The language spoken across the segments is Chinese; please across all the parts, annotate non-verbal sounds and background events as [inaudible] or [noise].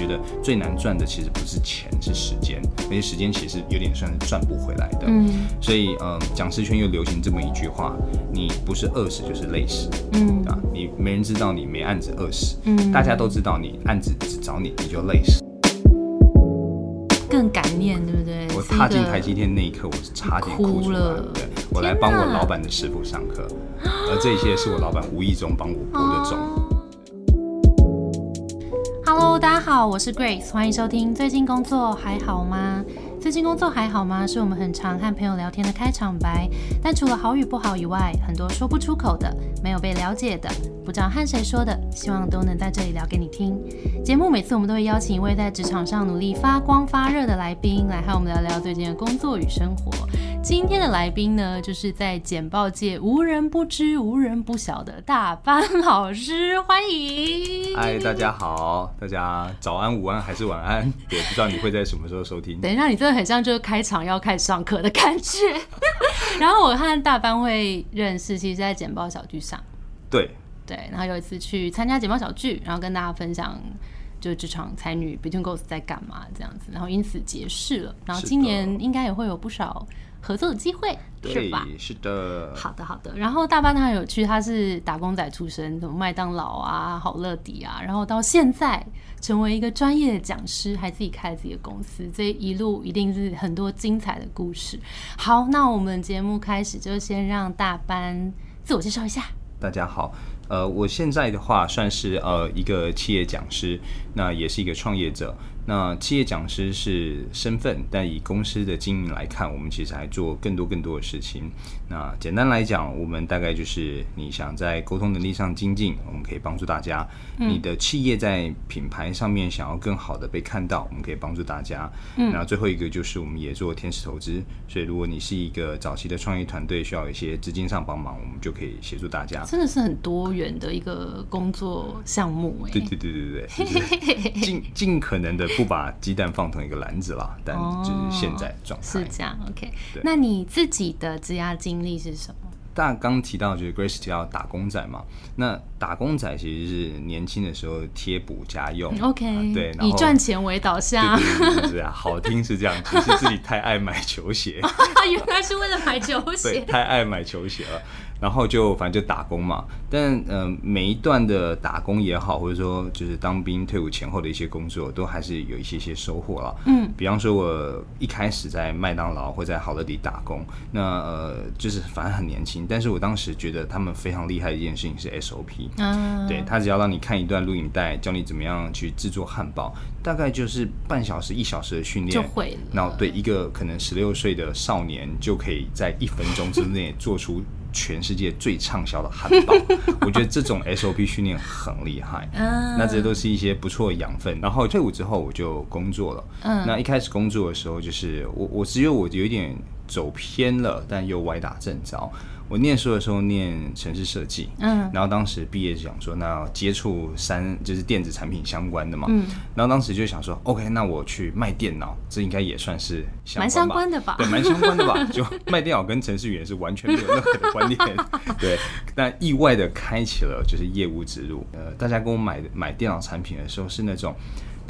觉得最难赚的其实不是钱，是时间，而且时间其实有点算是赚不回来的。嗯所以，嗯，讲师圈又流行这么一句话：你不是饿死就是累死，嗯对吧？你没人知道你没案子饿死，嗯，大家都知道你案子只找你，你就累死。更感念，对不对？我踏进台积电那一刻，我是差点哭出来对，我来帮我老板的师傅上课，而这一切是我老板无意中帮我播的种。大家好，我是 Grace，欢迎收听。最近工作还好吗？最近工作还好吗？是我们很常和朋友聊天的开场白。但除了好与不好以外，很多说不出口的、没有被了解的、不知道和谁说的，希望都能在这里聊给你听。节目每次我们都会邀请一位在职场上努力发光发热的来宾，来和我们聊聊最近的工作与生活。今天的来宾呢，就是在简报界无人不知、无人不晓的大班老师，欢迎。嗨，大家好，大家早安、午安还是晚安？也不知道你会在什么时候收听。等一下，你真的很像就是开场要开始上课的感觉。[laughs] 然后我和大班会认识，其实在简报小剧上，对，对。然后有一次去参加简报小剧，然后跟大家分享就职场才女 Between Girls 在干嘛这样子，然后因此结识了。然后今年应该也会有不少合作的机会，是对吧？，是的。好的，好的。然后大班他很有趣，他是打工仔出身，什么麦当劳啊、好乐迪啊，然后到现在成为一个专业的讲师，还自己开了自己的公司，这一路一定是很多精彩的故事。好，那我们节目开始就先让大班自我介绍一下。大家好，呃，我现在的话算是呃一个企业讲师，那也是一个创业者。那企业讲师是身份，但以公司的经营来看，我们其实还做更多更多的事情。那简单来讲，我们大概就是你想在沟通能力上精进，我们可以帮助大家；你的企业在品牌上面想要更好的被看到，我们可以帮助大家。嗯，然后最后一个就是我们也做天使投资，所以如果你是一个早期的创业团队，需要一些资金上帮忙，我们就可以协助大家。真的是很多元的一个工作项目哎、对对对对对，就是尽 [laughs] 尽可能的不把鸡蛋放同一个篮子啦，但就是现在状态是。这样，OK。那你自己的职涯经历是什么？大家刚提到就是 Grace 提到打工仔嘛，那打工仔其实是年轻的时候贴补家用 OK，、啊对，然以赚钱为导向，对对对对对啊，好听是这样，[laughs] 其实自己太爱买球鞋，原来是为了买球对，鞋。太爱买球鞋了。然后就反正就打工嘛，但嗯、呃每一段的打工也好，或者说就是当兵退伍前后的一些工作，都还是有一些些收获了。嗯，比方说我一开始在麦当劳或在好乐迪打工，那呃就是反正很年轻，但是我当时觉得他们非常厉害的一件事情是 SOP。嗯，对他只要让你看一段录影带，教你怎么样去制作汉堡，大概就是半小时一小时的训练就会了然后对一个可能十六岁的少年，就可以在一分钟之内做出全世界最畅销的汉堡。[laughs] 我觉得这种 SOP 训练很厉害。啊，那这都是一些不错的养分。然后退伍之后我就工作了。嗯那一开始工作的时候，就是我我只有我有一点走偏了，但又歪打正着。我念书的时候念城市设计，嗯然后当时毕业就想说，那要接触三就是电子产品相关的嘛，嗯然后当时就想说，OK，那我去卖电脑，这应该也算是相蛮相关的吧对，蛮相关的吧？就卖电脑跟程序员是完全没有任何的关联，对。但意外的开启了就是业务之路。呃，大家跟我买买电脑产品的时候是那种。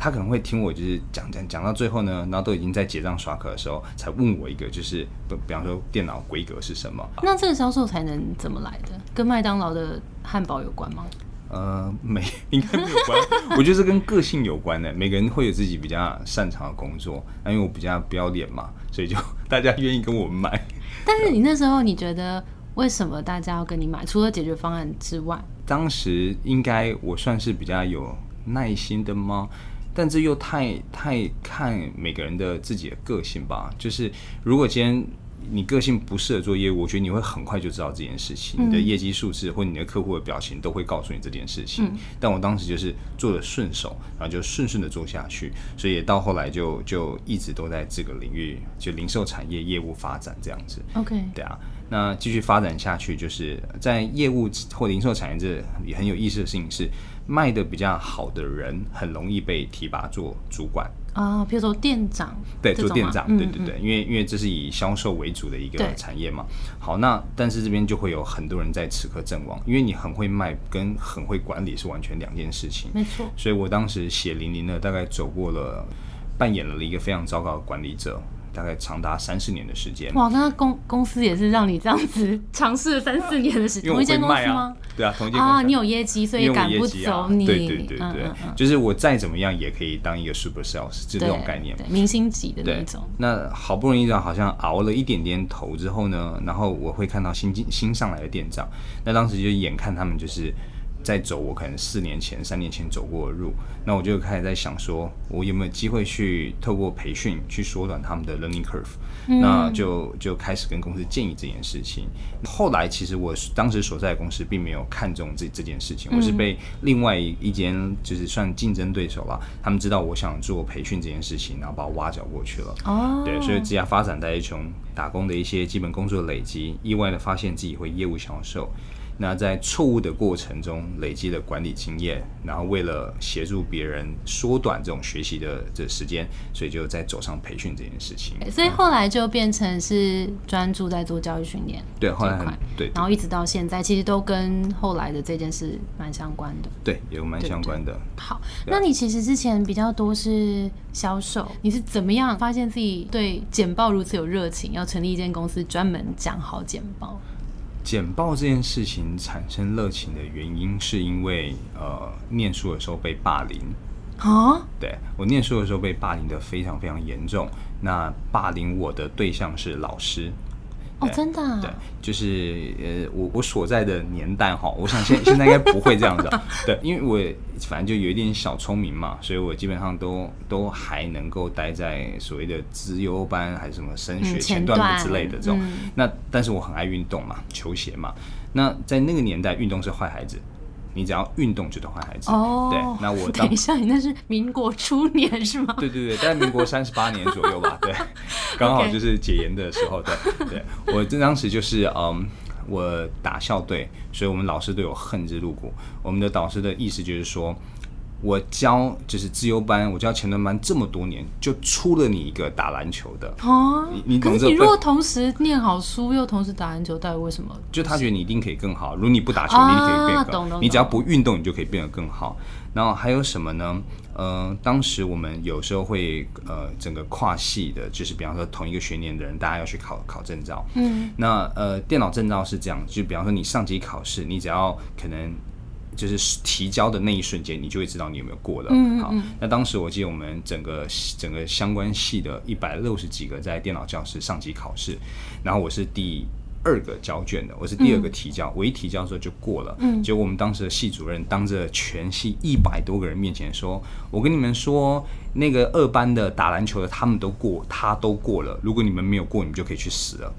他可能会听我就是讲讲讲到最后呢，然后都已经在结账刷卡的时候，才问我一个就是，比比方说电脑规格是什么，那这个销售才能怎么来的？跟麦当劳的汉堡有关吗？呃，没，[laughs] 应该没有关。[laughs] 我觉得这跟个性有关的。每个人会有自己比较擅长的工作，那因为我比较不要脸嘛，所以就 [laughs] 大家愿意跟我们买。但是你那时候你觉得为什么大家要跟你买？除了解决方案之外，当时应该我算是比较有耐心的吗？但这又太太看每个人的自己的个性吧。就是如果今天你个性不适合做业务，我觉得你会很快就知道这件事情，你的业绩数字或你的客户的表情都会告诉你这件事情。但我当时就是做的顺手，然后就顺顺的做下去，所以到后来就就一直都在这个领域，就零售产业业务发展这样子。OK，对啊，那继续发展下去，就是在业务或零售产业这也很有意思的事情是，卖的比较好的人很容易被提拔做主管，啊，比如说店长，对，做店长，嗯对对对，因为因为这是以销售为主的一个产业嘛。好，那但是这边就会有很多人在此刻阵亡，因为你很会卖跟很会管理是完全两件事情。没错，所以我当时血淋淋的大概走过了，扮演了一个非常糟糕的管理者，大概长达三四年的时间。哇，那公公司也是让你这样子 [laughs] 尝试了三四年的时间，同一间公司吗？，对啊，同一间公司啊，啊。你有业绩，所以赶不走你。对对对对，就是我再怎么样也可以当一个 super sales，就这种概念。明星级的那对种。，那好不容易好像熬了一点点头之后呢，然后我会看到新进新上来的店长，那当时就眼看他们就是在走我可能四年前、三年前走过的路，那我就开始在想说，我有没有机会去透过培训去缩短他们的 learning curve，、那就就开始跟公司建议这件事情。后来其实我当时所在的公司并没有看中这这件事情，我是被另外一间就是算竞争对手啦，他们知道我想做培训这件事情，然后把我挖角过去了。哦，对，所以职业发展在一从打工的一些基本工作累积，意外的发现自己会业务销售。那在错误的过程中累积了管理经验，然后为了协助别人缩短这种学习的这时间，所以就在走上培训这件事情。所以后来就变成是专注在做教育训练对，后来对然后一直到现在，其实都跟后来的这件事蛮相关的。对有蛮相关的。好，那你其实之前比较多是销售，你是怎么样发现自己对简报如此有热情，要成立一间公司专门讲好简报？简报这件事情产生热情的原因，是因为呃，念书的时候被霸凌。啊，对我念书的时候被霸凌的非常非常严重。那霸凌我的对象是老师。哦，对真的、啊？对，就是呃，我我所在的年代哈，我想现现在应该不会这样子、啊，[laughs] 对，因为我反正就有一点小聪明嘛，所以我基本上都都还能够待在所谓的资优班还是什么升学嗯前前段段之类的这种。嗯那但是我很爱运动嘛，球鞋嘛，那在那个年代，运动是坏孩子，你只要运动就能坏孩子。哦，对，那我当等一下，你那是民国初年是吗？对对对，在民国三十八年左右吧，[laughs] 对，刚好就是解严的时候，对对，我这当时就是嗯，我打校队，所以我们老师对我恨之入骨。我们的导师的意思就是说，我教就是自由班，我教前端班这么多年，就出了你一个打篮球的，哦可是你如果同时念好书又同时打篮球，到底为什么？就他觉得你一定可以更好。如果你不打球，啊你一定可以变更好。懂懂你只要不运动，你就可以变得更好。然后还有什么呢？呃，当时我们有时候会呃，整个跨系的，就是比方说同一个学年的人，大家要去考考证照。嗯，那呃，电脑证照是这样，就比方说你上级考试，你只要可能就是提交的那一瞬间，你就会知道你有没有过了。好嗯嗯嗯，那当时我记得我们整个整个相关系的一百六十几个在电脑教室上级考试，然后我是第。二个交卷的，我是第二个提交，我一提交的时候就过了。嗯结果我们当时的系主任当着全系一百多个人面前说：“我跟你们说，那个二班的打篮球的他们都过，他都过了。如果你们没有过，你们就可以去死了。”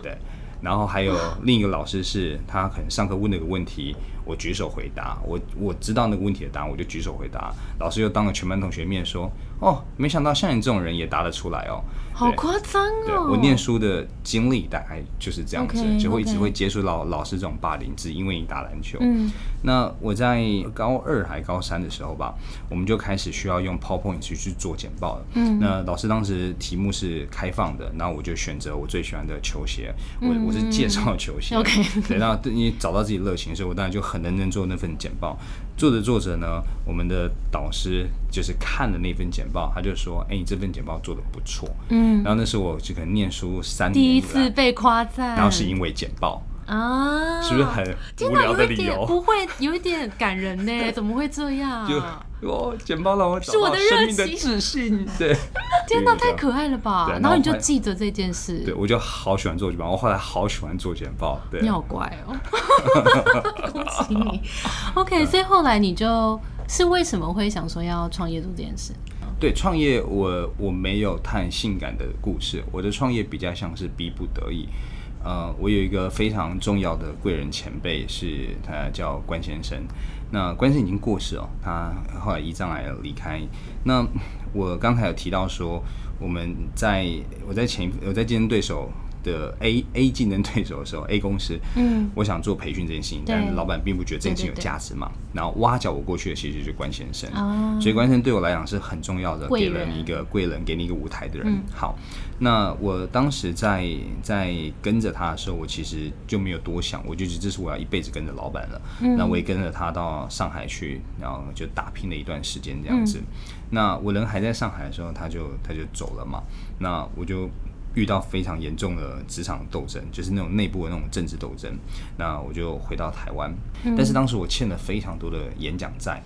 对，然后还有另一个老师是，他可能上课问了个问题，我举手回答，我我知道那个问题的答案，我就举手回答。老师又当着全班同学面说：“哦，没想到像你这种人也答得出来哦。”好夸张哦！对我念书的经历大概就是这样子就会一直会接触到老师这种霸凌，只因为你打篮球。嗯，那我在高二还高三的时候吧，我们就开始需要用 PowerPoint 去去做简报了。嗯那老师当时题目是开放的，然后我就选择我最喜欢的球鞋，我我是介绍球鞋。嗯 OK 对，那对你找到自己热情，所以我当然就很认真做那份简报。做着做着呢，我们的导师就是看了那份简报，他就说：“哎、你这份简报做的不错。”嗯，然后那是我就可能念书三年第一次被夸赞，然后是因为简报，啊，是不是很无聊的有一点理由？不会，有一点感人呢，怎么会这样？就哦，简报让我找到是我的热生命的情自信，[laughs] 对，天哪，太可爱了吧！然后你就记着这件事，对我就好喜欢做简报，我后来好喜欢做简报，对你，好乖哦，[laughs] [laughs] 恭喜你。OK，所以后来你就是为什么会想说要创业做这件事？对，创业我我没有太性感的故事，我的创业比较像是逼不得已。呃，我有一个非常重要的贵人前辈，是他叫关先生。那关先生已经过世哦，他后来胰脏癌离开。那我刚才有提到说，我们在我在前我在竞争对手的 A A 竞争对手的时候，A 公司，嗯，我想做培训这件事情，对但老板并不觉得这件事情有价值嘛。然后挖角我过去的其实就是关先生，哦所以关先生对我来讲是很重要的，给了你一个贵人，给你一个舞台的人。嗯好，那我当时在在跟着他的时候，我其实就没有多想，我就觉得这是我要一辈子跟着老板了。嗯那我也跟着他到上海去，然后就打拼了一段时间这样子。嗯那我人还在上海的时候，他就他就走了嘛。那我就遇到非常严重的职场斗争，就是那种内部的那种政治斗争。那我就回到台湾，嗯但是当时我欠了非常多的演讲债。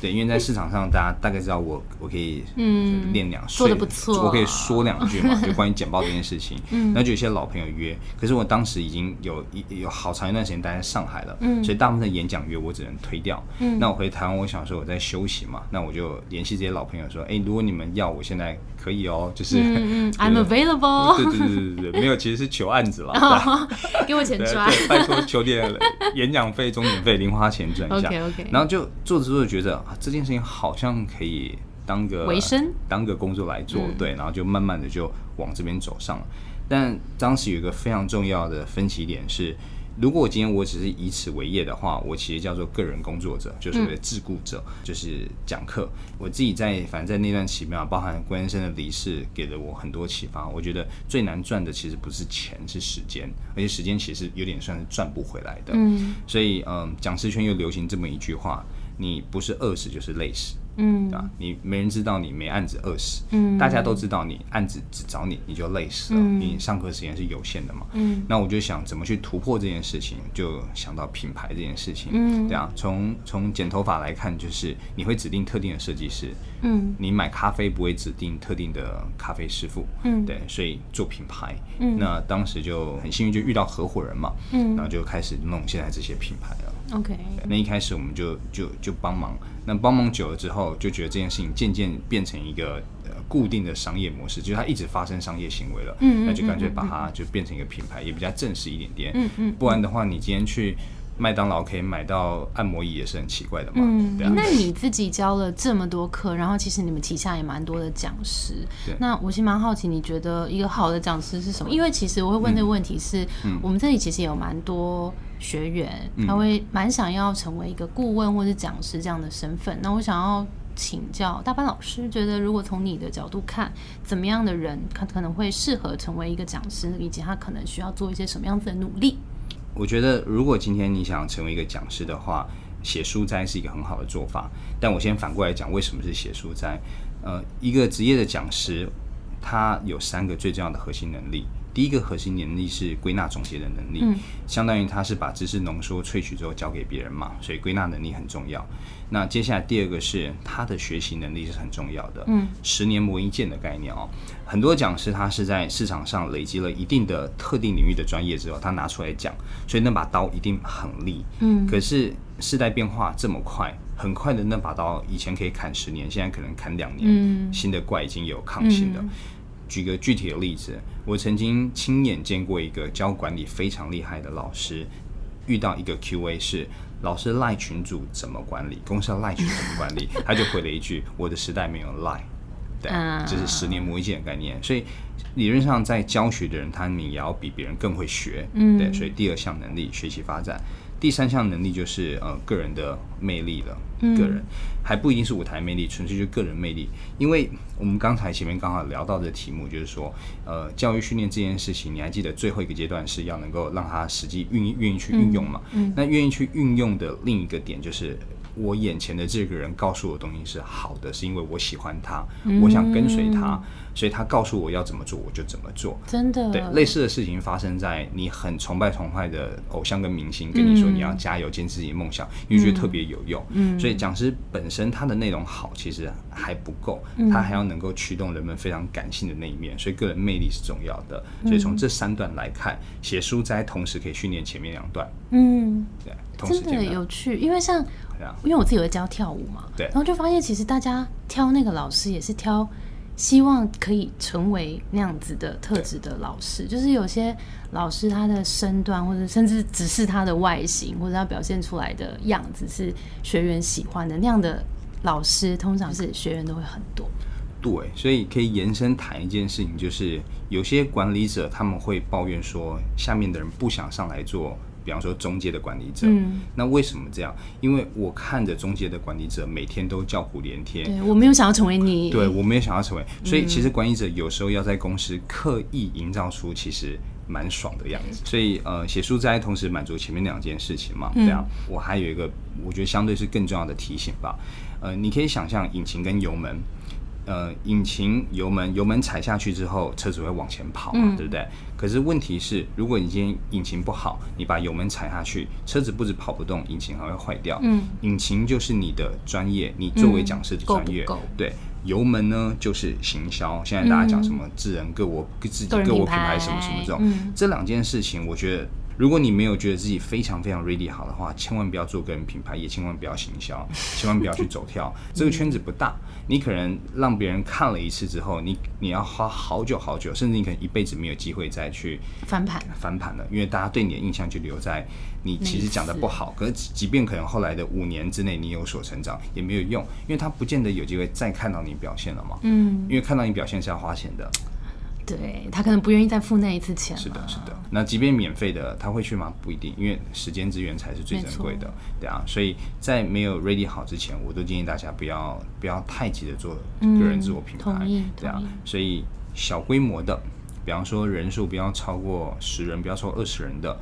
对，因为在市场上，大家大概知道我我可以嗯练两做岁，得不错我可以说两句嘛，[laughs] 就关于简报这件事情。嗯，那就有些老朋友约，可是我当时已经有一有好长一段时间待在上海了，嗯所以大部分的演讲约我只能推掉。嗯那我回台湾，我想说我在休息嘛，那我就联系这些老朋友说，哎、如果你们要，我现在可以哦，就是。嗯嗯，[laughs] I'm available，对对对对对，没有，其实是求案子啦。对啊 [laughs] 给我钱赚。拜托求点演讲费、钟点费、零花钱赚一 [laughs] 下。OK，OK 然后就做着做着觉得、啊、这件事情好像可以当个维生，当个工作来做，嗯对，然后就慢慢的就往这边走上了。但当时有一个非常重要的分歧点是。如果我今天我只是以此为业的话，我其实叫做个人工作者，就是所谓的自雇者，就是讲课。我自己在反正在那段期间啊，包含关先生的离世，给了我很多启发。我觉得最难赚的其实不是钱，是时间，而且时间其实有点算是赚不回来的。嗯所以，嗯，讲师圈又流行这么一句话：你不是饿死就是累死。嗯对吧？你没人知道你没案子饿死，嗯大家都知道你案子只找你，你就累死了。嗯你上课时间是有限的嘛。嗯那我就想怎么去突破这件事情，就想到品牌这件事情。嗯对啊，从从剪头发来看，就是你会指定特定的设计师，嗯你买咖啡不会指定特定的咖啡师傅，嗯对，所以做品牌，嗯那当时就很幸运就遇到合伙人嘛，嗯然后就开始弄现在这些品牌了。，OK，那一开始我们就就就帮忙，那帮忙久了之后，就觉得这件事情渐渐变成一个呃固定的商业模式，就是它一直发生商业行为了，嗯嗯那就干脆把它就变成一个品牌，也比较正式一点点，嗯嗯不然的话，你今天去麦当劳可以买到按摩椅也是很奇怪的嘛，嗯，对啊，那你自己教了这么多课，然后其实你们旗下也蛮多的讲师对。那我其实蛮好奇，你觉得一个好的讲师是什么？因为其实我会问这个问题是，嗯我们这里其实有蛮多学员，嗯他会蛮想要成为一个顾问或是讲师这样的身份。那我想要请教大班老师，觉得如果从你的角度看，怎么样的人他可能会适合成为一个讲师，以及他可能需要做一些什么样子的努力？我觉得，如果今天你想成为一个讲师的话，写书斋是一个很好的做法。但我先反过来讲，为什么是写书斋？呃，一个职业的讲师，他有三个最重要的核心能力。第一个核心能力是归纳总结的能力，嗯相当于他是把知识浓缩萃取之后交给别人嘛，所以归纳能力很重要。那接下来第二个是他的学习能力是很重要的，嗯，十年磨一剑的概念哦。很多讲师他是在市场上累积了一定的特定领域的专业之后，他拿出来讲，所以那把刀一定很利。嗯可是时代变化这么快，很快的那把刀以前可以砍十年，现在可能砍两年。嗯新的怪已经有抗性的。嗯举个具体的例子，我曾经亲眼见过一个教管理非常厉害的老师，遇到一个 Q&A 是老师赖群主怎么管理，公司要赖群怎么管理，他就回了一句：我的时代没有赖。对，啊这是十年磨一剑的概念，所以理论上在教学的人，他你也要比别人更会学。嗯对，所以第二项能力学习发展，第三项能力就是呃个人的魅力了。嗯个人还不一定是舞台魅力，纯粹就是个人魅力。因为我们刚才前面刚好聊到的题目，就是说，呃，教育训练这件事情，你还记得最后一个阶段是要能够让他实际运愿意去运用嘛？嗯嗯那愿意去运用的另一个点就是。我眼前的这个人告诉我的东西是好的，是因为我喜欢他，我想跟随他，所以他告诉我要怎么做，我就怎么做。真的。对，类似的事情发生在你很崇拜崇拜的偶像跟明星跟你说嗯你要加油，坚持自己的梦想，你就觉得特别有用。嗯。所以讲师本身他的内容好，其实还不够，嗯他还要能够驱动人们非常感性的那一面，所以个人魅力是重要的。所以从这三段来看，写书斋同时可以训练前面两段，嗯，对，同时有趣，因为像因为我自己会教跳舞嘛，对。然后就发现其实大家挑那个老师也是挑希望可以成为那样子的特质的老师，就是有些老师他的身段或者甚至只是他的外形或者他表现出来的样子是学员喜欢的那样的老师，通常是学员都会很多。对，所以可以延伸谈一件事情，就是有些管理者他们会抱怨说，下面的人不想上来做，比方说中介的管理者。嗯那为什么这样？因为我看着中介的管理者每天都叫苦连天，对我没有想要成为你，对我没有想要成为，所以其实管理者有时候要在公司刻意营造出其实蛮爽的样子。所以呃，写书斋同时满足前面两件事情嘛，嗯对啊。我还有一个我觉得相对是更重要的提醒吧，呃，你可以想象引擎跟油门。呃，引擎、油门，油门踩下去之后，车子会往前跑嘛，嗯对不对？可是问题是，如果你今天引擎不好，你把油门踩下去，车子不止跑不动，引擎还会坏掉。嗯，引擎就是你的专业，你作为讲师的专业，够不够对。油门呢，就是行销。现在大家讲什么智能各我自己各我品牌品牌什么什么这种，嗯这两件事情，我觉得如果你没有觉得自己非常非常 ready 好的话，千万不要做个人品牌，也千万不要行销，[laughs] 千万不要去走跳。[laughs] 这个圈子不大，你可能让别人看了一次之后，你你要花好久好久，甚至你可能一辈子没有机会再去翻盘，翻盘了，因为大家对你的印象就留在你其实讲的不好，可是即便可能后来的五年之内你有所成长也没有用，因为他不见得有机会再看到你表现了嘛。嗯，因为看到你表现是要花钱的，对他可能不愿意再付那一次钱了，是的，是的。那即便免费的，他会去吗？不一定，因为时间资源才是最珍贵的，对啊。所以在没有 ready 好之前，我都建议大家不要不要太急着做个人自我品牌，同意对啊同意。所以小规模的，比方说人数不要超过十人，不要超过二十人的。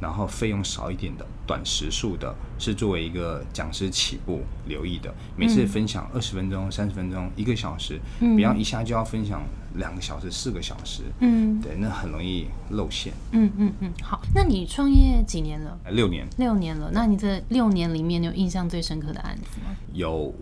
然后费用少一点的、短时数的，是作为一个讲师起步留意的。每次分享二十分钟、三十分钟、一个小时，不要一下就要分享两个小时、四个小时。嗯对，那很容易露馅。嗯嗯嗯，好，那你创业几年了？六年六年了，那你这六年里面，你有印象最深刻的案子吗？有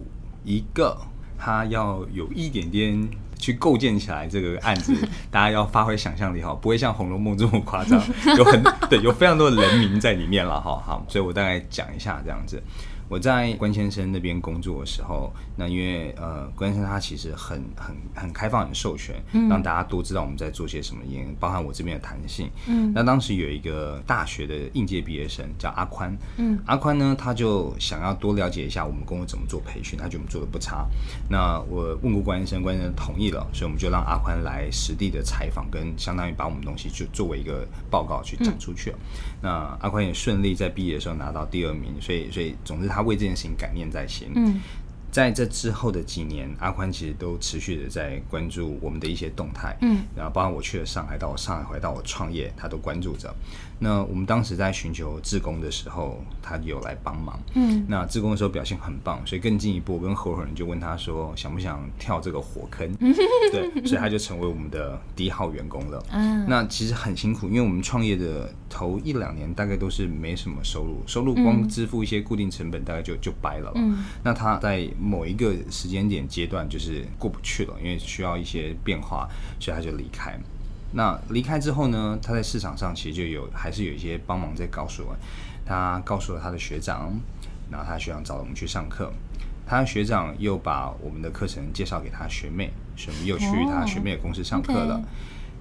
一个，他要有一点点去构建起来这个案子，[laughs] 大家要发挥想象力哈，不会像《红楼梦》这么夸张，有很 [laughs] 对，有非常多的人名在里面了哈。好，所以我大概讲一下这样子。我在关先生那边工作的时候，那因为呃关先生他其实很很很开放、很授权，让大家都知道我们在做些什么，也包含我这边的弹性。嗯那当时有一个大学的应届毕业生叫阿宽，嗯，阿宽呢他就想要多了解一下我们公司怎么做培训，他觉得我们做的不差。那我问过关先生，关先生同意了，所以我们就让阿宽来实地的采访，跟相当于把我们东西就作为一个报告去讲出去了。那阿宽也顺利在毕业的时候拿到第二名，所以所以总之他为这件事情感念在心。嗯在这之后的几年，阿宽其实都持续的在关注我们的一些动态，嗯，然后包括我去了上海，到我上海回到我创业，他都关注着。那我们当时在寻求志工的时候，他有来帮忙。嗯那志工的时候表现很棒，所以更进一步，我跟合伙人就问他说，想不想跳这个火坑？[laughs] 对，所以他就成为我们的第一号员工了。嗯那其实很辛苦，因为我们创业的头一两年大概都是没什么收入，收入光支付一些固定成本，大概就就掰了了。嗯那他在某一个时间点阶段就是过不去了，因为需要一些变化，所以他就离开。那离开之后呢，他在市场上其实就有还是有一些帮忙在告诉我，他告诉了他的学长，然后他学长找了我们去上课，他学长又把我们的课程介绍给他学妹，所以我们又去他学妹的公司上课了。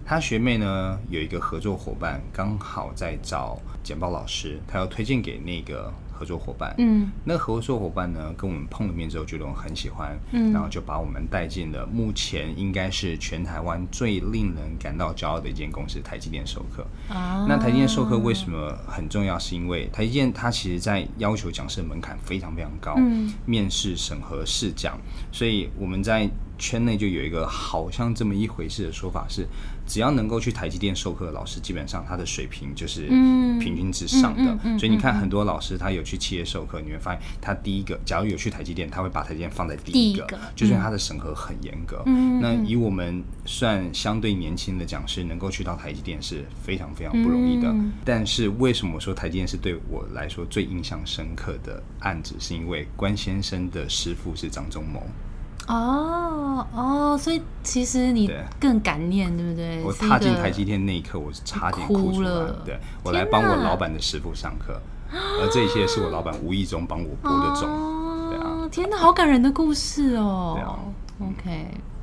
他学妹呢有一个合作伙伴，刚好在找简报老师，他要推荐给那个合作伙伴。嗯那合作伙伴呢，跟我们碰了面之后，觉得我很喜欢，嗯然后就把我们带进了目前应该是全台湾最令人感到骄傲的一间公司——台积电授课。啊，那台积电授课为什么很重要？是因为台积电它其实在要求讲师的门槛非常非常高，嗯面试、审核、试讲，所以我们在圈内就有一个好像这么一回事的说法是，只要能够去台积电授课的老师，基本上他的水平就是嗯平均之上的。所以你看很多老师他有去企业授课，你会发现他第一个，假如有去台积电，他会把台积电放在第一个，就是因为他的审核很严格。那以我们算相对年轻的讲师，能够去到台积电是非常非常不容易的。嗯但是为什么我说台积电是对我来说最印象深刻的案子，是因为关先生的师傅是张忠谋。哦哦，所以其实你更感念，对不对？我踏进台积电那一刻，我是差点哭出来哭了。对我来帮我老板的师傅上课，而这一切是我老板无意中帮我播的种。对啊哦，天哪，好感人的故事哦。对啊 OK，好。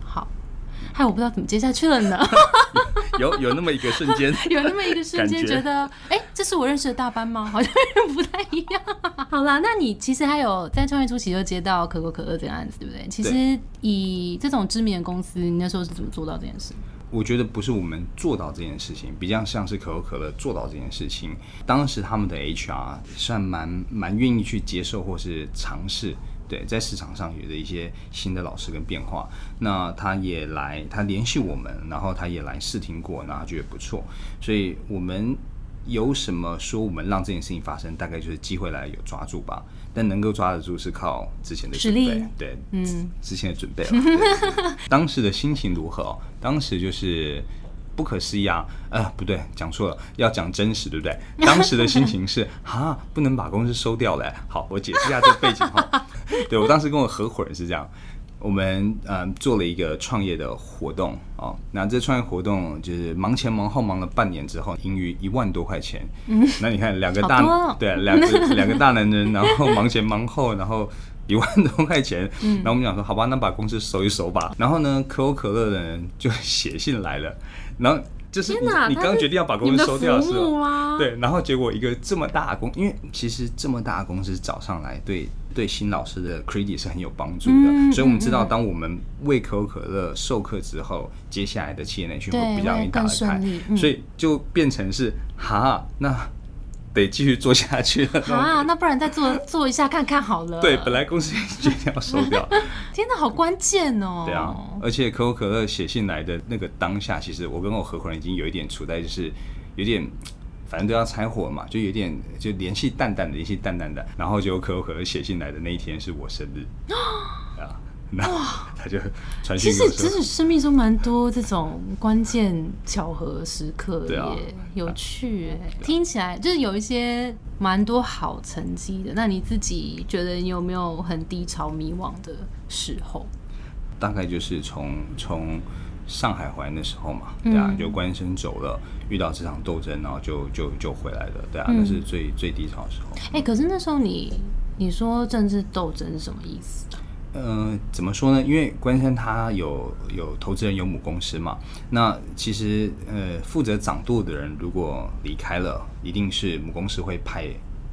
害我不知道怎么接下去了呢。[laughs] 有有那么一个瞬间，有那么一个瞬间 [laughs] 觉觉得，哎、这是我认识的大班吗？好像有点不太一样。[laughs] 好啦，那你其实还有在创业初期就接到可口可乐这个案子，对不对？其实以这种知名的公司，你那时候是怎么做到这件事？我觉得不是我们做到这件事情，比较像是可口可乐做到这件事情。当时他们的 HR 算蛮蛮愿意去接受或是尝试，对，在市场上有的一些新的老师跟变化。那他也来，他联系我们，然后他也来试听过，然后他觉得不错，所以我们有什么说我们让这件事情发生，大概就是机会来有抓住吧。但能够抓得住是靠之前的准备，对，嗯，之前的准备 [laughs] 了。当时的心情如何哦？当时就是不可思议啊！呃，不对，讲错了，要讲真实，对不对？当时的心情是 [laughs] 啊，不能把公司收掉了。好，我解释一下这个背景哈。[laughs] 对我当时跟我合伙人是这样。我们呃做了一个创业的活动哦，那这创业活动就是忙前忙后忙了半年之后，盈余一万多块钱。嗯，那你看两个大哦对两个 [laughs] 两个大男人，然后忙前忙后，然后一万多块钱，嗯然后我们想说，好吧，那把公司收一收吧。然后呢，可口可乐的人就写信来了，然后就是，你你刚刚决定要把公司收掉的父是吧？母吗？，对，然后结果一个这么大的公，因为其实这么大的公司找上来，对对新老师的 credit 是很有帮助的，嗯所以我们知道，当我们为可口可乐授课之后，接下来的企业内训会比较容易打得开，嗯所以就变成是哈，那得继续做下去了。[laughs] 啊，那不然再做 [laughs] 做一下看看好了。对，本来公司决定要收掉，[laughs] 天哪，好关键哦。对啊，而且可口可乐写信来的那个当下，其实我跟我合伙人已经有一点处在就是有点，反正都要拆伙嘛，就有点就联系淡淡的，联系淡淡的。然后就可口可乐写信来的那一天是我生日，啊，[gasps] 然后 [laughs] 他就传其实，其实生命中蛮多这种关键巧合时刻对啊，有趣哎。听起来就是有一些蛮多好成绩的。那你自己觉得你有没有很低潮、迷惘的时候？大概就是从从上海回来的时候嘛，对啊，嗯就关生走了，遇到这场斗争，然后就就就回来了，对啊，嗯那是最最低潮的时候。哎、可是那时候你你说政治斗争是什么意思？呃，怎么说呢？因为关山他有有投资人有母公司嘛，那其实呃负责掌舵的人如果离开了，一定是母公司会派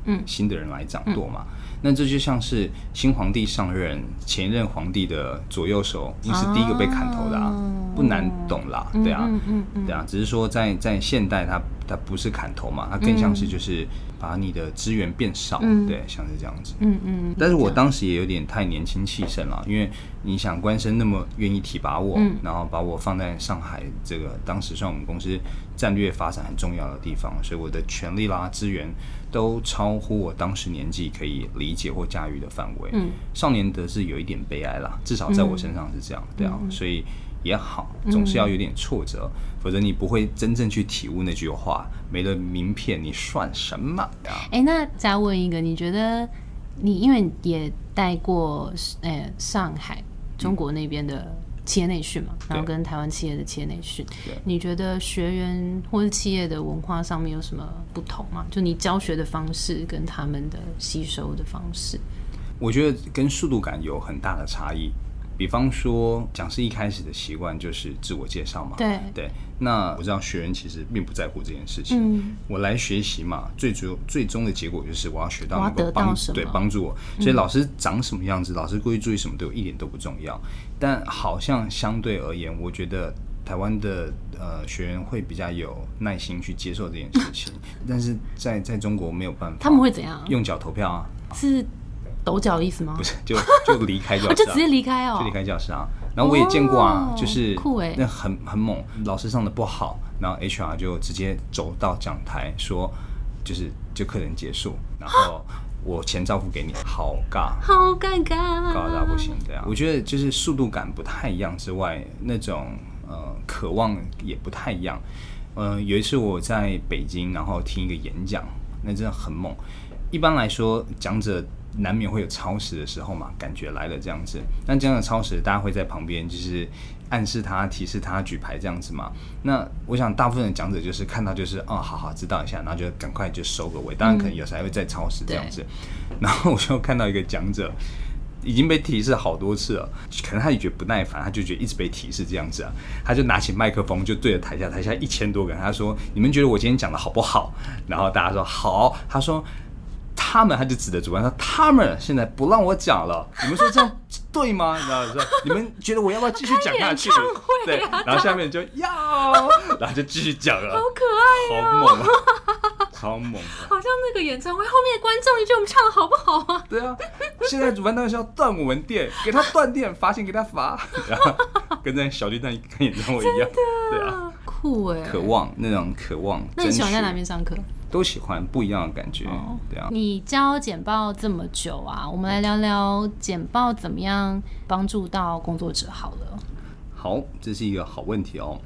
嗯新的人来掌舵嘛。那这就像是新皇帝上任，前任皇帝的左右手，你是第一个被砍头的啊，哦。不难懂啦，对啊，嗯嗯嗯对啊，只是说在在现代他他不是砍头嘛，他更像是就是把你的资源变少，嗯。对，像是这样子。嗯嗯，但是我当时也有点太年轻气盛了，因为你想关生那么愿意提拔我，嗯。然后把我放在上海这个当时算我们公司战略发展很重要的地方，所以我的权力啦、资源都超乎我当时年纪可以理解或驾驭的范围。嗯，少年得志有一点悲哀啦，至少在我身上是这样，对啊，嗯。所以也好，总是要有点挫折，否则你不会真正去体悟那句话：没了名片，你算什么呀？哎、那再问一个，你觉得你因为也带过呃上海中国那边的企业内训嘛，然后跟台湾企业的企业内训对，你觉得学员或者企业的文化上面有什么不同吗？就你教学的方式跟他们的吸收的方式，我觉得跟速度感有很大的差异。比方说，讲师一开始的习惯就是自我介绍嘛，对对。那我知道学员其实并不在乎这件事情。嗯我来学习嘛，最主最终的结果就是我要学到能够帮对帮助我。所以老师长什么样子，老师故意注意什么，对我一点都不重要。但好像相对而言，我觉得台湾的呃学员会比较有耐心去接受这件事情，[laughs] 但是在在中国没有办法，他们会怎样？用脚投票啊，是抖脚的意思吗？不是就就离开教室、[laughs] 就直接离开哦，就离开教室啊。然后我也见过啊，哦就是酷欸那很很猛，老师上的不好，然后 HR 就直接走到讲台说，就是就课程结束，然后我钱照付给你，好尬。好尴尬，尬到不行，这样，我觉得就是速度感不太一样之外，那种呃渴望也不太一样。呃，有一次我在北京，然后听一个演讲，那真的很猛。一般来说，讲者难免会有超时的时候嘛，感觉来了这样子。那这样的超时，大家会在旁边就是暗示他、提示他举牌这样子嘛。那我想大部分的讲者就是看到就是哦，好好知道一下，然后就赶快就收个尾。当然可能有时还会再超时这样子。然后我就看到一个讲者，已经被提示好多次了，可能他也觉得不耐烦，他就觉得一直被提示这样子啊，他就拿起麦克风就对着台下，台下一千多个人，他说：“你们觉得我今天讲的好不好？”然后大家说好，他说。他们，他就指着主办方：“他们现在不让我讲了，你们说这样对吗？[laughs] 你知道说你们觉得我要不要继续讲下去？对，然后下面就要，然后就继续讲了，好可爱，好猛，啊。[laughs] 超猛，好像那个演唱会后面的观众，你觉得我们唱的好不好啊？对啊，现在主办当然是要断我们电，给他断电，罚钱给他罚，[laughs] 跟在小绿蛋看演唱会一样，对啊，酷哎，渴望那种渴望。那你喜欢在哪边上课？都喜欢不一样的感觉，对啊。你教简报这么久啊，我们来聊聊简报怎么样帮助到工作者好了。好，这是一个好问题哦。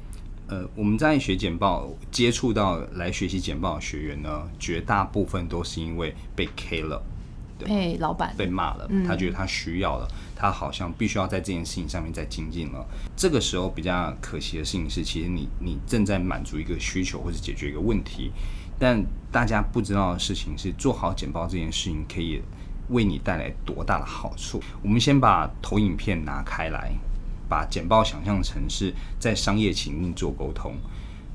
呃，我们在学简报，接触到来学习简报的学员呢，绝大部分都是因为被 K 了，被老板被骂了，他觉得他需要了，他好像必须要在这件事情上面再精进了。这个时候比较可惜的事情是，其实你你正在满足一个需求或者解决一个问题。但大家不知道的事情是，做好简报这件事情可以为你带来多大的好处。我们先把投影片拿开来，把简报想象成是在商业情境做沟通。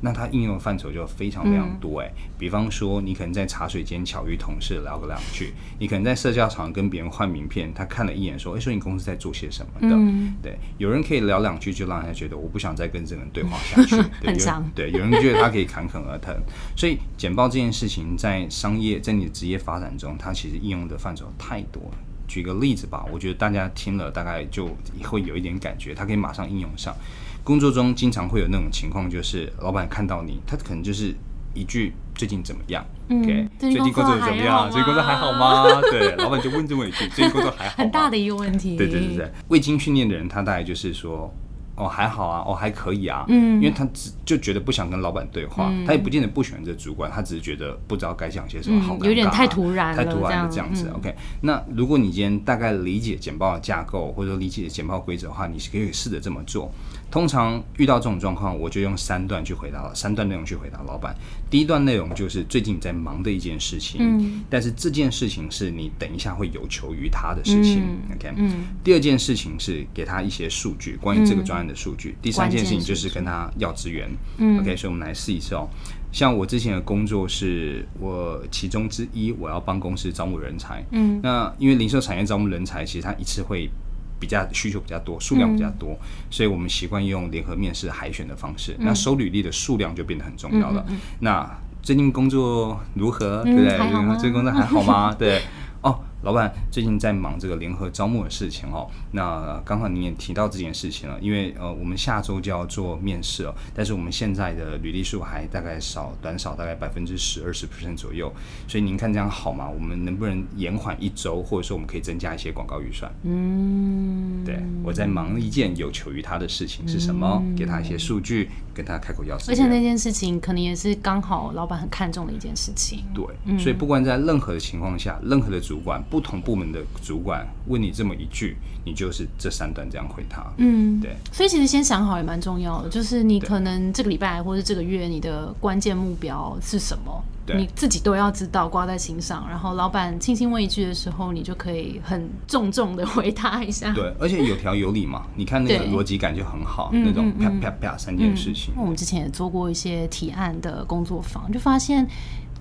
那它应用的范畴就非常非常多哎，比方说你可能在茶水间巧遇同事聊个两句，你可能在社交场跟别人换名片，他看了一眼说，哎，说你公司在做些什么的，对，有人可以聊两句就让人家觉得我不想再跟这个人对话下去，[laughs] 很长，对，有人觉得他可以侃侃而谈，[laughs] 所以简报这件事情在商业在你的职业发展中，它其实应用的范畴太多了。举个例子吧，我觉得大家听了大概就会有一点感觉，它可以马上应用上。工作中经常会有那种情况，就是老板看到你，他可能就是一句“最近怎么样？”，OK，最近工作怎么样？最近工作还好吗？[laughs] 对，老板就问这么一句：“最近工作还好？”很大的一个问题。对对对对，未经训练的人，他大概就是说。哦，还好啊，哦，还可以啊，嗯，因为他只就觉得不想跟老板对话，他也不见得不喜欢这主管，他只是觉得不知道该讲些什么，好有点太突然，太突然了这样子。OK，那如果你今天大概理解简报的架构，或者说理解简报规则的话，你是可以试着这么做。通常遇到这种状况，我就用三段去回答，三段内容去回答老板。第一段内容就是最近在忙的一件事情，嗯，但是这件事情是你等一下会有求于他的事情，OK，嗯。第二件事情是给他一些数据，关于这个专案的数据。第三件事情就是跟他要资源，嗯，OK，所以我们来试一次哦。像我之前的工作是我其中之一，我要帮公司招募人才，嗯，那因为零售产业招募人才，其实它一次会。比较需求比较多，数量比较多，所以我们习惯用联合面试海选的方式。那收履历的数量就变得很重要了。那最近工作如何？对不对？最近工作还好吗？[laughs] 对。哦，老板最近在忙这个联合招募的事情哦。那刚好你也提到这件事情了，因为呃，我们下周就要做面试了，但是我们现在的履历数还大概少，短少大概百分之十二十 percent 左右。所以您看这样好吗？我们能不能延缓一周，或者说我们可以增加一些广告预算？嗯，对，我在忙一件有求于他的事情是什么？给他一些数据，跟他开口要。而且那件事情可能也是刚好老板很看重的一件事情。对，所以不管在任何的情况下，任何的。主管不同部门的主管问你这么一句，你就是这三段这样回他。嗯，对。所以其实先想好也蛮重要的，就是你可能这个礼拜或者这个月你的关键目标是什么，你自己都要知道，挂在心上。然后老板轻轻问一句的时候，你就可以很重重的回答一下。对，而且有条有理嘛，[laughs] 你看那个逻辑感就很好，那种啪啪啪三件事情。我们之前也做过一些提案的工作坊，就发现。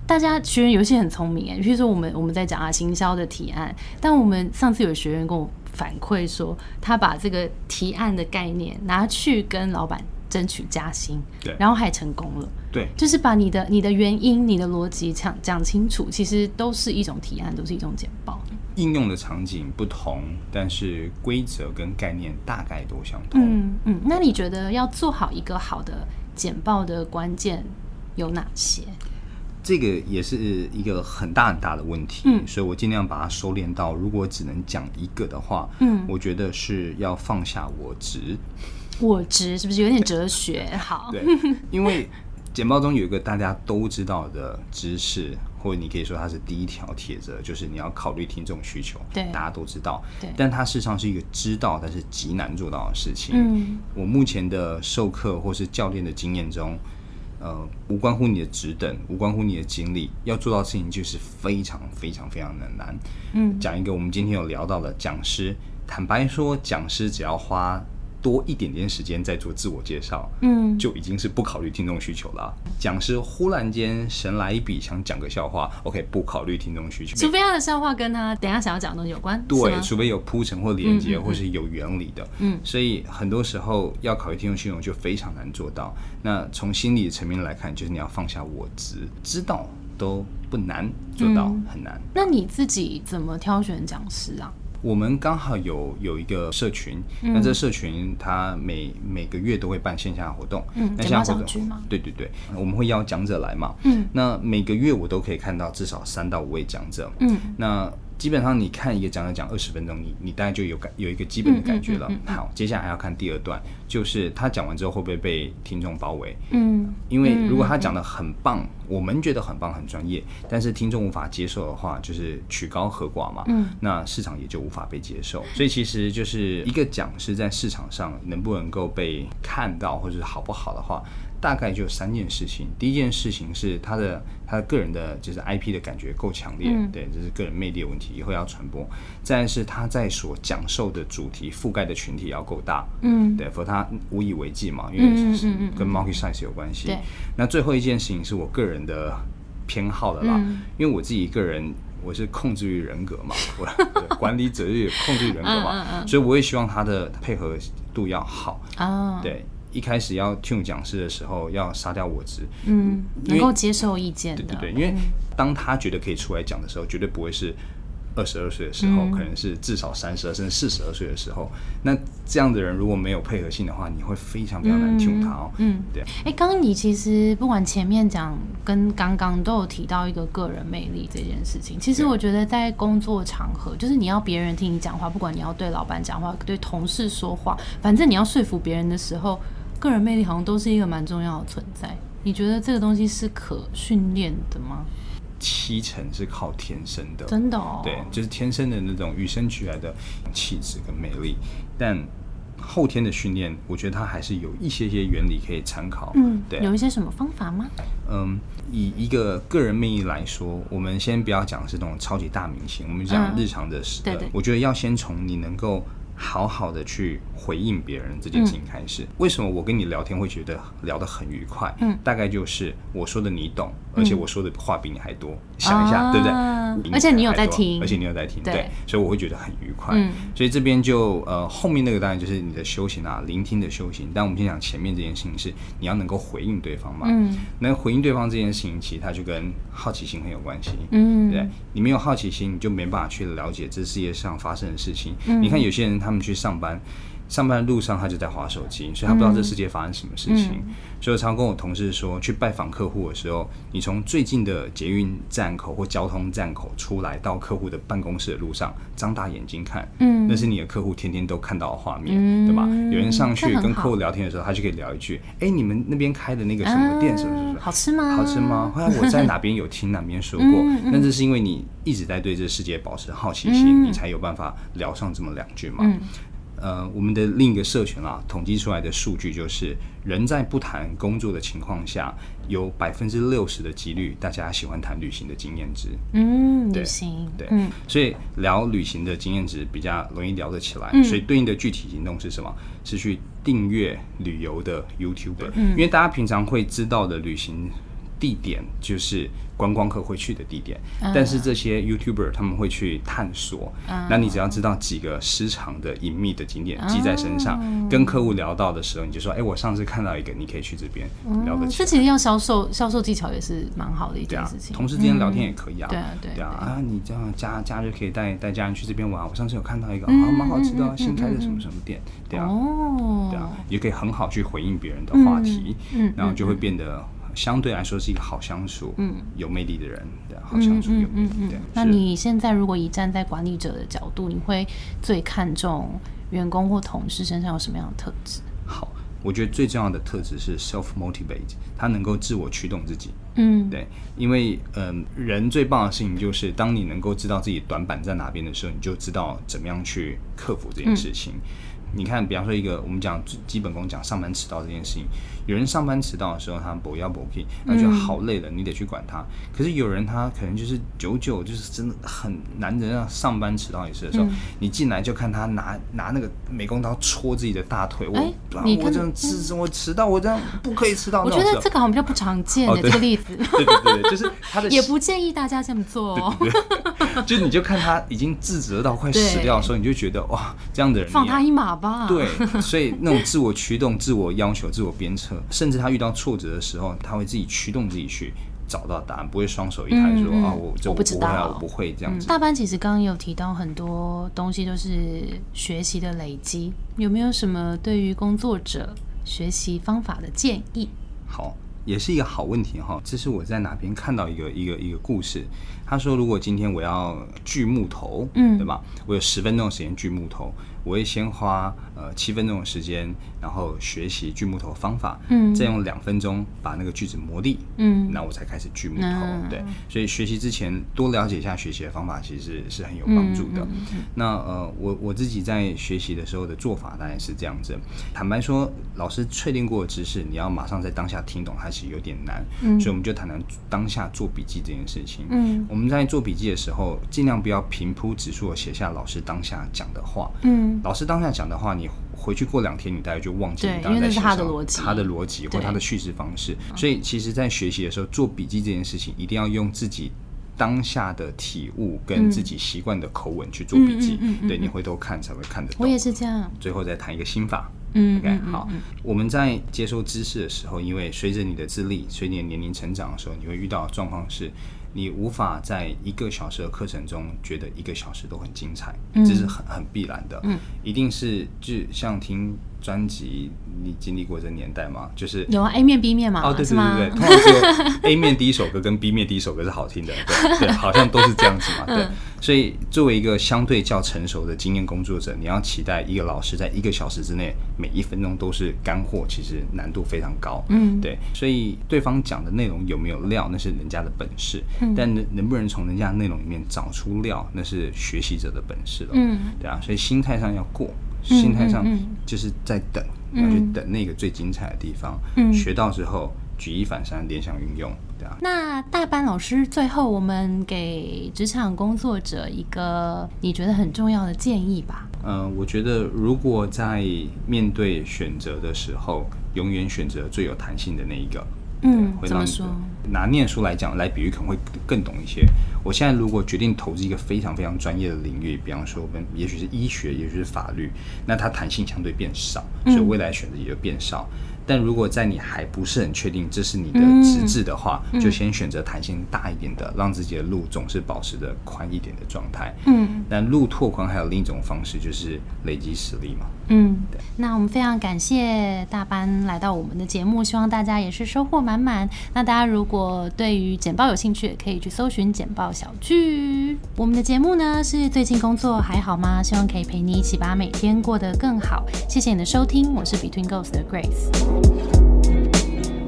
大家学员有些很聪明哎，比如说我们我们在讲啊行销的提案，但我们上次有学员跟我反馈说，他把这个提案的概念拿去跟老板争取加薪，对，然后还成功了，对，就是把你的你的原因、你的逻辑讲讲清楚，其实都是一种提案，都是一种简报。应用的场景不同，但是规则跟概念大概都相同。嗯嗯，那你觉得要做好一个好的简报的关键有哪些？这个也是一个很大很大的问题，嗯，所以我尽量把它收敛到，如果只能讲一个的话，嗯，我觉得是要放下我执，我执是不是有点哲学？好，对，因为简报中有一个大家都知道的知识，或者你可以说它是第一条铁则，就是你要考虑听众需求，对，大家都知道，对，但它事实上是一个知道但是极难做到的事情。嗯，我目前的授课或是教练的经验中。呃，无关乎你的职等，无关乎你的经历，要做到事情就是非常非常非常的难。嗯，讲一个我们今天有聊到的讲师，坦白说，讲师只要花多一点点时间在做自我介绍，嗯，就已经是不考虑听众需求了。讲师忽然间神来一笔，想讲个笑话，OK，不考虑听众需求。除非他的笑话跟他等下想要讲的东西有关，是对，除非有铺陈或连接，嗯嗯嗯或是有原理的。嗯所以很多时候要考虑听众需求就非常难做到。那从心理层面来看，就是你要放下我执，知道都不难，做到嗯很难。那你自己怎么挑选讲师啊？我们刚好有有一个社群，嗯。那这社群它每每个月都会办线下活动，嗯那线下活动，对对对，我们会邀讲者来嘛，嗯。那每个月我都可以看到至少三到五位讲者，嗯。那基本上你看一个讲者讲二十分钟，你你大概就有感有一个基本的感觉了。嗯嗯嗯嗯好，接下来还要看第二段，就是他讲完之后会不会被听众包围？嗯，因为如果他讲的很棒，我们觉得很棒很专业，但是听众无法接受的话，就是曲高和寡嘛。嗯，那市场也就无法被接受。所以其实就是一个讲师在市场上能不能够被看到，或者是好不好的话，大概就三件事情。第一件事情是他的他的个人的就是 IP 的感觉够强烈，嗯对，这是个人魅力的问题，以后要传播。再是他在所讲授的主题覆盖的群体要够大，嗯对，否则他无以为继嘛，因嗯为是跟 market size 有关系。对那最后一件事情是我个人的偏好的啦，嗯因为我自己一个人我是控制欲人格嘛，[laughs] 我管理者欲控制欲人格嘛，所以我也希望他的配合度要好。啊，，对，一开始要 tune 讲师的时候要杀掉我执，嗯，能够接受意见的，对对对，因为当他觉得可以出来讲的时候，绝对不会是二十二岁的时候，嗯可能是至少三十二甚至四十二岁的时候。那这样的人如果没有配合性的话，你会非常非常难 tune 他哦。嗯，对。哎，刚刚你其实不管前面讲跟刚刚都有提到一个个人魅力这件事情。其实我觉得在工作场合，就是你要别人听你讲话，不管你要对老板讲话、对同事说话，反正你要说服别人的时候，个人魅力好像都是一个蛮重要的存在。你觉得这个东西是可训练的吗？七成是靠天生的，真的哦，对，就是天生的那种与生俱来的气质跟魅力，但后天的训练，我觉得它还是有一些些原理可以参考。嗯，对，有一些什么方法吗？嗯，以一个个人魅力来说，我们先不要讲是那种超级大明星，我们讲嗯日常的事。对对我觉得要先从你能够好好的去回应别人这件事情开始。为什么我跟你聊天会觉得聊得很愉快？嗯大概就是我说的你懂，而且我说的话比你还多。想一下，啊对不对？而且你有在听而且你有在听，对对，所以我会觉得很愉快。嗯所以这边就呃后面那个当然就是你的修行啊，聆听的修行。但我们先讲前面这件事情是你要能够回应对方嘛。嗯能回应对方这件事情，其实它就跟好奇心很有关系。嗯，对，你没有好奇心，你就没办法去了解这世界上发生的事情。嗯你看有些人他们去上班，上班的路上他就在划手机，所以他不知道这世界发生什么事情。嗯所以我常跟我同事说，去拜访客户的时候，你从最近的捷运站口或交通站口出来到客户的办公室的路上，张大眼睛看，嗯那是你的客户天天都看到的画面，嗯对吧？有人上去跟客户聊天的时候，他就可以聊一句：“哎，你们那边开的那个什么店，什么什么。”啊好吃吗？好吃吗？后来我在哪边有听哪边说过那这是因为你一直在对这个世界保持好奇心，嗯你才有办法聊上这么两句嘛。嗯呃，我们的另一个社群啊，统计出来的数据就是，人在不谈工作的情况下，有百分之六十的几率，大家喜欢谈旅行的经验值。嗯，对旅行，对，嗯所以聊旅行的经验值比较容易聊得起来。嗯所以对应的具体行动是什么？是去订阅旅游的 YouTuber，、嗯因为大家平常会知道的旅行地点就是观光客会去的地点，嗯但是这些 YouTuber 他们会去探索。嗯那你只要知道几个时常的隐秘的景点记在身上，哦跟客户聊到的时候，你就说：“哎、我上次看到一个，你可以去这边聊得嗯，起来。这其实要销售销售技巧也是蛮好的一件事，情。同事之间聊天也可以啊。对啊啊！你这样家假日可以带带家人去这边玩。我上次有看到一个啊，嗯蛮好吃的新开的嗯什么什么店，对啊，哦，对啊，也可以很好去回应别人的话题，嗯嗯然后就会变得相对来说是一个好相处、嗯有魅力的人，对啊，好相处有魅力，对。那你现在如果以站在管理者的角度，你会最看重员工或同事身上有什么样的特质？好？我觉得最重要的特质是 self motivate，他能够自我驱动自己。嗯，对，因为嗯、人最棒的事情就是，当你能够知道自己短板在哪边的时候，你就知道怎么样去克服这件事情。你看，比方说一个我们讲基本功，讲上班迟到这件事情，有人上班迟到的时候，他不要不 OK，那就好累了，你得去管他。可是有人他可能就是久久就是真的很难人啊，上班迟到一次的时候，你进来就看他拿拿那个美工刀戳自己的大腿，我我这样迟我迟到，我这样不可以迟到。我觉得这个好像比较不常见的哦这个例子，[laughs] 对对对对，就是他的 [laughs] 也不建议大家这么做哦。[laughs] 就你就看他已经自责到快死掉的时候，你就觉得哇，这样的人放他一马吧。对，所以那种自我驱动、自我要求、自我鞭策，甚至他遇到挫折的时候，他会自己驱动自己去找到答案，不会双手一摊说、啊，我这我不知道我不会这样子。大班其实刚刚有提到很多东西都是学习的累积，有没有什么对于工作者学习方法的建议？好，也是一个好问题哈。这是我在哪边看到一个一个一个故事。他说，如果今天我要锯木头，嗯对吧？我有十分钟的时间锯木头，我会先花呃七分钟的时间，然后学习锯木头方法，嗯再用两分钟把那个锯子磨利，嗯那我才开始锯木头。嗯对，所以学习之前多了解一下学习的方法，其实是是很有帮助的。嗯那呃，我我自己在学习的时候的做法当然是这样子。坦白说，老师确定过的知识，你要马上在当下听懂，还是有点难。嗯所以我们就谈谈当下做笔记这件事情。嗯我们在做笔记的时候，尽量不要平铺直述的写下老师当下讲的话。嗯老师当下讲的话，你回去过两天，你大概就忘记对你当时因为那是在写他的逻辑他的逻辑或他的叙事方式。所以，其实，在学习的时候做笔记这件事情，一定要用自己当下的体悟跟自己习惯的口吻去做笔记。嗯对你回头看才会看得懂。我也是这样。最后再谈一个心法。嗯 OK，好，我们在接收知识的时候，因为随着你的智力、随着你的年龄成长的时候，你会遇到的状况是，你无法在一个小时的课程中觉得一个小时都很精彩，嗯这是很很必然的。嗯，一定是就像听专辑，你经历过这年代吗？就是有啊，A 面 B 面嘛，哦，对？对对对，通常只有 [laughs] A 面第一首歌跟 B 面第一首歌是好听的，对对，[laughs] 好像都是这样子嘛，对。嗯所以作为一个相对较成熟的经验工作者，你要期待一个老师在一个小时之内每一分钟都是干货，其实难度非常高。嗯对，所以对方讲的内容有没有料，那是人家的本事，嗯但能能不能从人家的内容里面找出料，那是学习者的本事了。嗯对啊，所以心态上要过，嗯心态上就是在等，嗯要去等那个最精彩的地方，嗯学到之后举一反三，联想运用。那大班老师，最后我们给职场工作者一个你觉得很重要的建议吧。嗯、我觉得如果在面对选择的时候，永远选择最有弹性的那一个。嗯，会让你怎么说？拿念书来讲，来比喻可能会更懂一些。我现在如果决定投资一个非常非常专业的领域，比方说我们也许是医学，也许是法律，那它弹性相对变少，嗯所以未来选择也就变少。但如果在你还不是很确定这是你的资质的话，就先选择弹性大一点的，让自己的路总是保持着宽一点的状态。嗯但路拓宽还有另一种方式，就是累积实力嘛。嗯，那我们非常感谢大班来到我们的节目，希望大家也是收获满满。那大家如果对于简报有兴趣，也可以去搜寻简报小剧。我们的节目呢是最近工作还好吗？希望可以陪你一起把每天过得更好。谢谢你的收听，我是 Between Ghosts 的 Grace。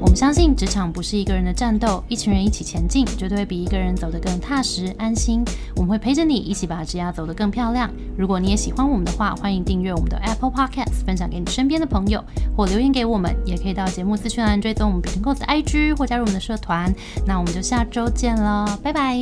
我们相信职场不是一个人的战斗，一群人一起前进，绝对会比一个人走得更踏实安心。我们会陪着你一起把职涯走得更漂亮。如果你也喜欢我们的话，欢迎订阅我们的 Apple Podcast，分享给你身边的朋友，或留言给我们，也可以到节目资讯栏追踪我们 Between Codes 的 IG 或加入我们的社团。那我们就下周见了，拜拜。